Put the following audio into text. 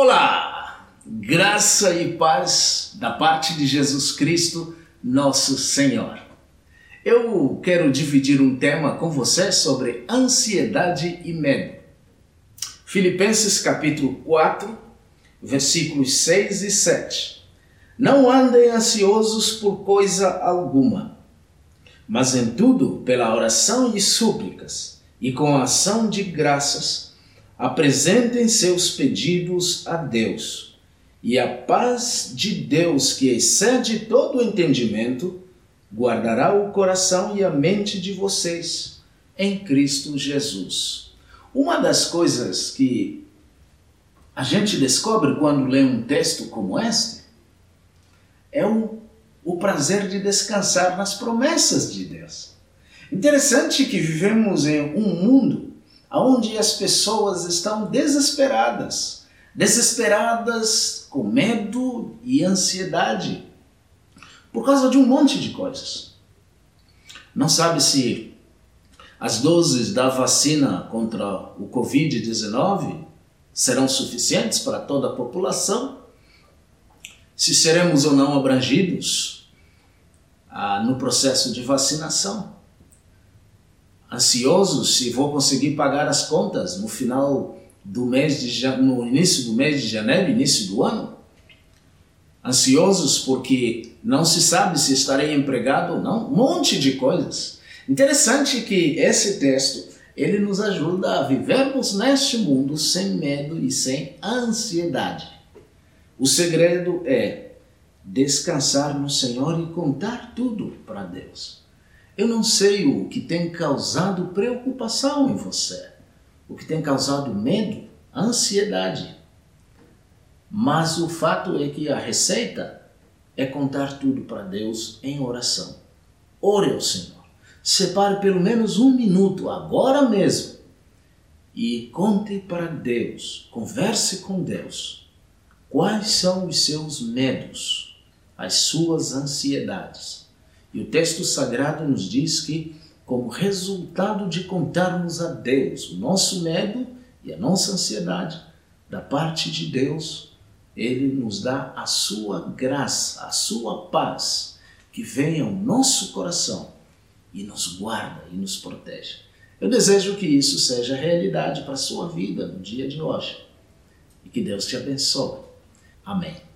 Olá! Graça e paz da parte de Jesus Cristo, nosso Senhor. Eu quero dividir um tema com você sobre ansiedade e medo. Filipenses capítulo 4, versículos 6 e 7. Não andem ansiosos por coisa alguma, mas em tudo, pela oração e súplicas, e com ação de graças, apresentem seus pedidos a Deus, e a paz de Deus, que excede todo o entendimento, guardará o coração e a mente de vocês em Cristo Jesus. Uma das coisas que a gente descobre quando lê um texto como este é o, o prazer de descansar nas promessas de Deus. Interessante que vivemos em um mundo onde as pessoas estão desesperadas, desesperadas com medo e ansiedade por causa de um monte de coisas. Não sabe se as doses da vacina contra o Covid-19 serão suficientes para toda a população, se seremos ou não abrangidos ah, no processo de vacinação ansioso se vou conseguir pagar as contas no final do mês de no início do mês de janeiro, início do ano. Ansiosos porque não se sabe se estarei empregado ou não, um monte de coisas. Interessante que esse texto ele nos ajuda a vivermos neste mundo sem medo e sem ansiedade. O segredo é descansar no Senhor e contar tudo para Deus. Eu não sei o que tem causado preocupação em você, o que tem causado medo, ansiedade. Mas o fato é que a receita é contar tudo para Deus em oração. Ore ao Senhor. Separe pelo menos um minuto agora mesmo e conte para Deus, converse com Deus. Quais são os seus medos, as suas ansiedades? E o texto sagrado nos diz que, como resultado de contarmos a Deus o nosso medo e a nossa ansiedade, da parte de Deus, Ele nos dá a sua graça, a sua paz, que vem ao nosso coração e nos guarda e nos protege. Eu desejo que isso seja realidade para a sua vida no dia de hoje e que Deus te abençoe. Amém.